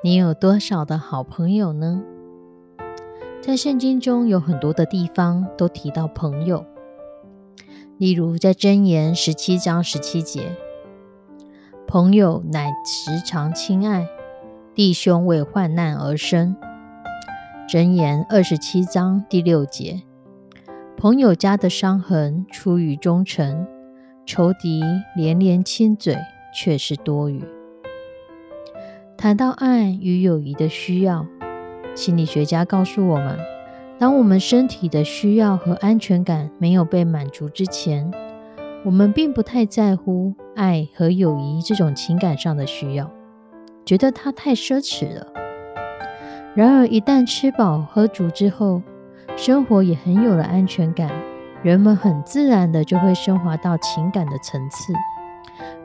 你有多少的好朋友呢？在圣经中有很多的地方都提到朋友，例如在箴言十七章十七节，朋友乃时常亲爱，弟兄为患难而生。箴言二十七章第六节，朋友家的伤痕出于忠诚，仇敌连连亲嘴却是多余。谈到爱与友谊的需要，心理学家告诉我们：当我们身体的需要和安全感没有被满足之前，我们并不太在乎爱和友谊这种情感上的需要，觉得它太奢侈了。然而，一旦吃饱喝足之后，生活也很有了安全感，人们很自然的就会升华到情感的层次，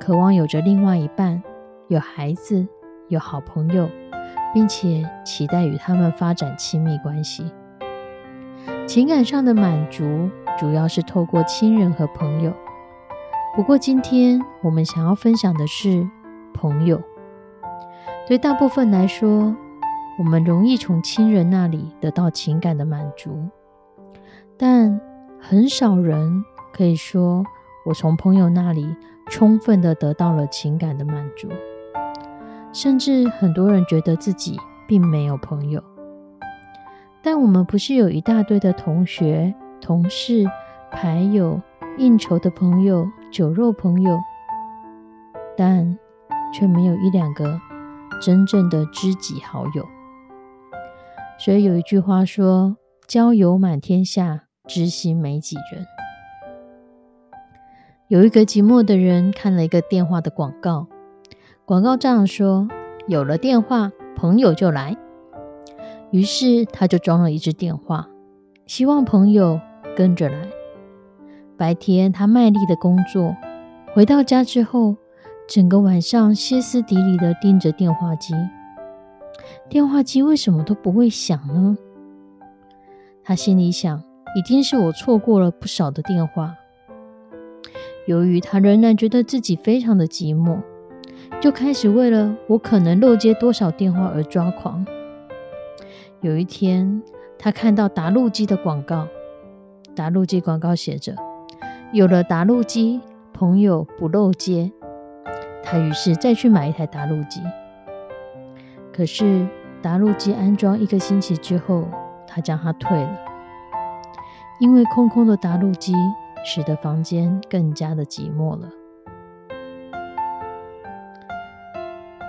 渴望有着另外一半，有孩子。有好朋友，并且期待与他们发展亲密关系。情感上的满足主要是透过亲人和朋友。不过，今天我们想要分享的是朋友。对大部分来说，我们容易从亲人那里得到情感的满足，但很少人可以说我从朋友那里充分的得到了情感的满足。甚至很多人觉得自己并没有朋友，但我们不是有一大堆的同学、同事、牌友、应酬的朋友、酒肉朋友，但却没有一两个真正的知己好友。所以有一句话说：“交友满天下，知心没几人。”有一个寂寞的人看了一个电话的广告。广告这样说：“有了电话，朋友就来。”于是他就装了一只电话，希望朋友跟着来。白天他卖力的工作，回到家之后，整个晚上歇斯底里的盯着电话机。电话机为什么都不会响呢？他心里想：一定是我错过了不少的电话。由于他仍然觉得自己非常的寂寞。就开始为了我可能漏接多少电话而抓狂。有一天，他看到打录机的广告，打录机广告写着：“有了打录机，朋友不漏接。”他于是再去买一台打录机。可是打录机安装一个星期之后，他将它退了，因为空空的打录机使得房间更加的寂寞了。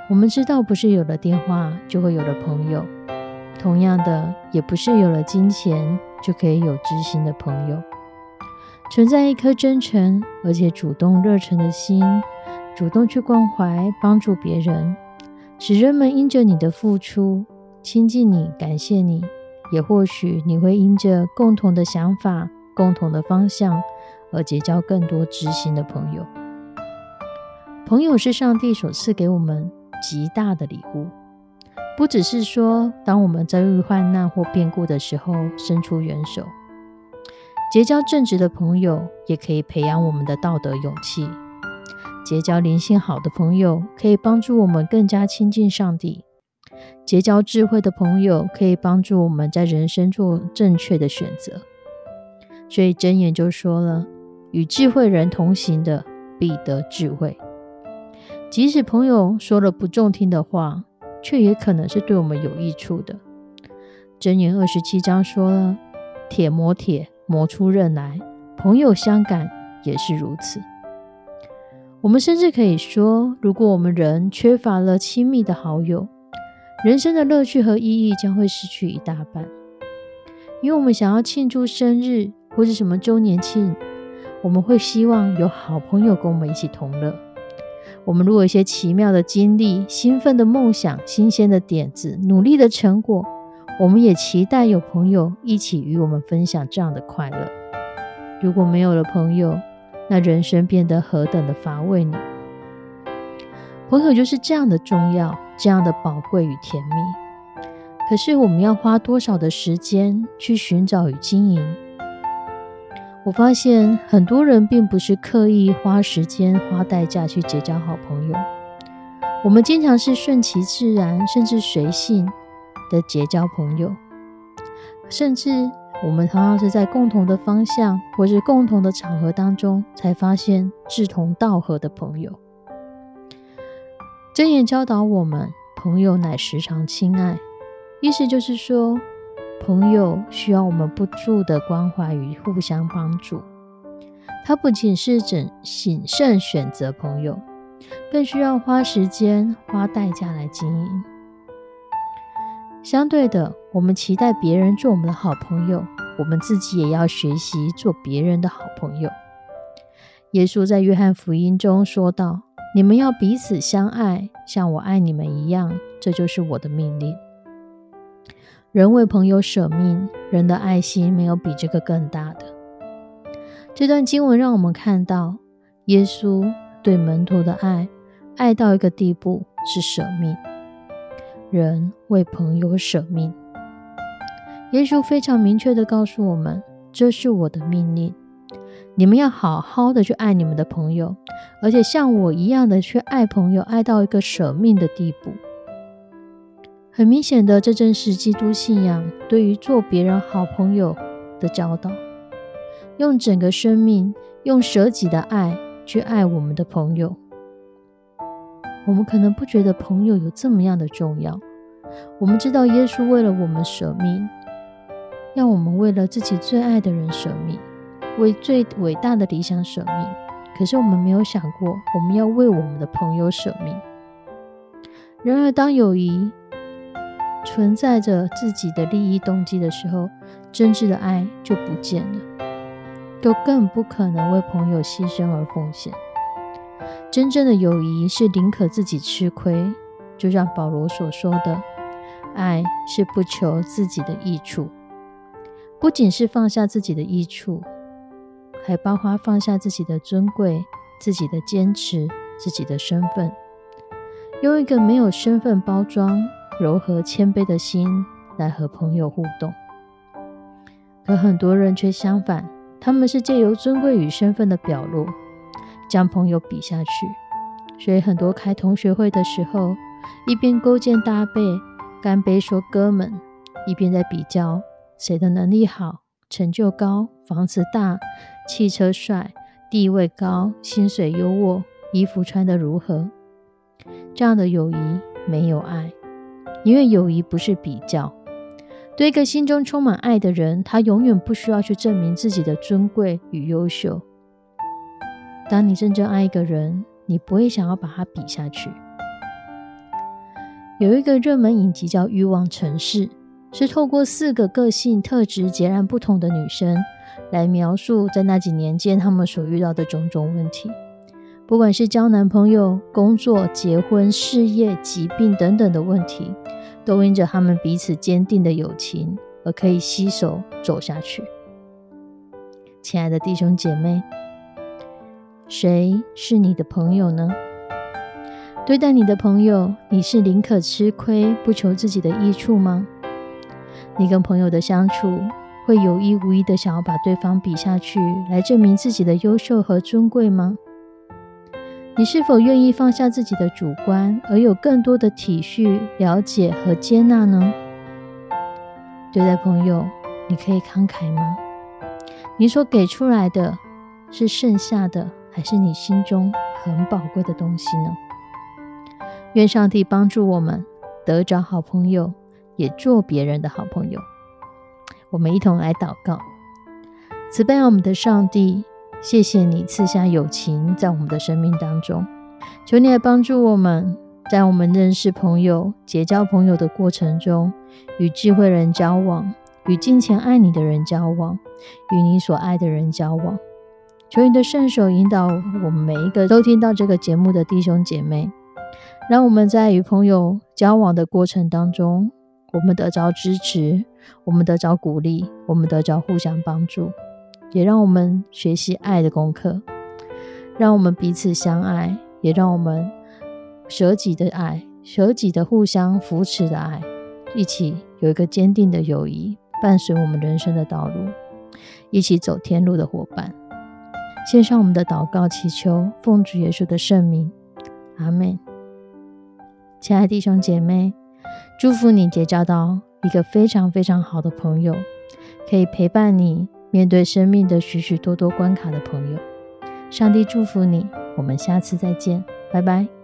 我们知道，不是有了电话就会有了朋友；同样的，也不是有了金钱就可以有知心的朋友。存在一颗真诚而且主动热忱的心，主动去关怀帮助别人，使人们因着你的付出亲近你、感谢你，也或许你会因着共同的想法、共同的方向而结交更多知心的朋友。朋友是上帝所赐给我们。极大的礼物，不只是说，当我们遭遇患难或变故的时候，伸出援手；结交正直的朋友，也可以培养我们的道德勇气；结交灵性好的朋友，可以帮助我们更加亲近上帝；结交智慧的朋友，可以帮助我们在人生做正确的选择。所以箴言就说了：“与智慧人同行的，必得智慧。”即使朋友说了不中听的话，却也可能是对我们有益处的。箴言二十七章说了：“铁磨铁，磨出刃来。朋友相感也是如此。我们甚至可以说，如果我们人缺乏了亲密的好友，人生的乐趣和意义将会失去一大半。因为我们想要庆祝生日或是什么周年庆，我们会希望有好朋友跟我们一起同乐。我们如果有一些奇妙的经历、兴奋的梦想、新鲜的点子、努力的成果，我们也期待有朋友一起与我们分享这样的快乐。如果没有了朋友，那人生变得何等的乏味呢？朋友就是这样的重要，这样的宝贵与甜蜜。可是我们要花多少的时间去寻找与经营？我发现很多人并不是刻意花时间、花代价去结交好朋友，我们经常是顺其自然，甚至随性的结交朋友，甚至。我们常常是在共同的方向或是共同的场合当中，才发现志同道合的朋友。真言教导我们，朋友乃时常亲爱，意思就是说，朋友需要我们不住的关怀与互相帮助。他不仅是整谨慎选择朋友，更需要花时间、花代价来经营。相对的，我们期待别人做我们的好朋友，我们自己也要学习做别人的好朋友。耶稣在约翰福音中说道：“你们要彼此相爱，像我爱你们一样，这就是我的命令。”人为朋友舍命，人的爱心没有比这个更大的。这段经文让我们看到，耶稣对门徒的爱，爱到一个地步是舍命。人为朋友舍命，耶稣非常明确的告诉我们：“这是我的命令，你们要好好的去爱你们的朋友，而且像我一样的去爱朋友，爱到一个舍命的地步。”很明显的，这正是基督信仰对于做别人好朋友的教导，用整个生命，用舍己的爱去爱我们的朋友。我们可能不觉得朋友有这么样的重要。我们知道耶稣为了我们舍命，要我们为了自己最爱的人舍命，为最伟大的理想舍命。可是我们没有想过，我们要为我们的朋友舍命。然而，当友谊存在着自己的利益动机的时候，真挚的爱就不见了，都更不可能为朋友牺牲而奉献。真正的友谊是宁可自己吃亏，就像保罗所说的：“爱是不求自己的益处，不仅是放下自己的益处，还包括放下自己的尊贵、自己的坚持、自己的身份，用一个没有身份包装、柔和谦卑的心来和朋友互动。可很多人却相反，他们是借由尊贵与身份的表露。”将朋友比下去，所以很多开同学会的时候，一边勾肩搭背、干杯说哥们，一边在比较谁的能力好、成就高、房子大、汽车帅、地位高、薪水优渥、衣服穿得如何。这样的友谊没有爱，因为友谊不是比较。对一个心中充满爱的人，他永远不需要去证明自己的尊贵与优秀。当你真正爱一个人，你不会想要把他比下去。有一个热门影集叫《欲望城市》，是透过四个个性特质截然不同的女生来描述在那几年间她们所遇到的种种问题。不管是交男朋友、工作、结婚、事业、疾病等等的问题，都因着他们彼此坚定的友情而可以携手走下去。亲爱的弟兄姐妹。谁是你的朋友呢？对待你的朋友，你是宁可吃亏不求自己的益处吗？你跟朋友的相处，会有意无意的想要把对方比下去，来证明自己的优秀和尊贵吗？你是否愿意放下自己的主观，而有更多的体恤、了解和接纳呢？对待朋友，你可以慷慨吗？你所给出来的是剩下的？还是你心中很宝贵的东西呢？愿上帝帮助我们得着好朋友，也做别人的好朋友。我们一同来祷告：慈悲我们的上帝，谢谢你赐下友情在我们的生命当中，求你来帮助我们，在我们认识朋友、结交朋友的过程中，与智慧人交往，与金钱爱你的人交往，与你所爱的人交往。求你的圣手引导我们每一个都听到这个节目的弟兄姐妹，让我们在与朋友交往的过程当中，我们得着支持，我们得着鼓励，我们得着互相帮助。也让我们学习爱的功课，让我们彼此相爱，也让我们舍己的爱，舍己的互相扶持的爱，一起有一个坚定的友谊，伴随我们人生的道路，一起走天路的伙伴。献上我们的祷告，祈求奉主耶稣的圣名，阿门。亲爱弟兄姐妹，祝福你结交到一个非常非常好的朋友，可以陪伴你。面对生命的许许多多关卡的朋友，上帝祝福你。我们下次再见，拜拜。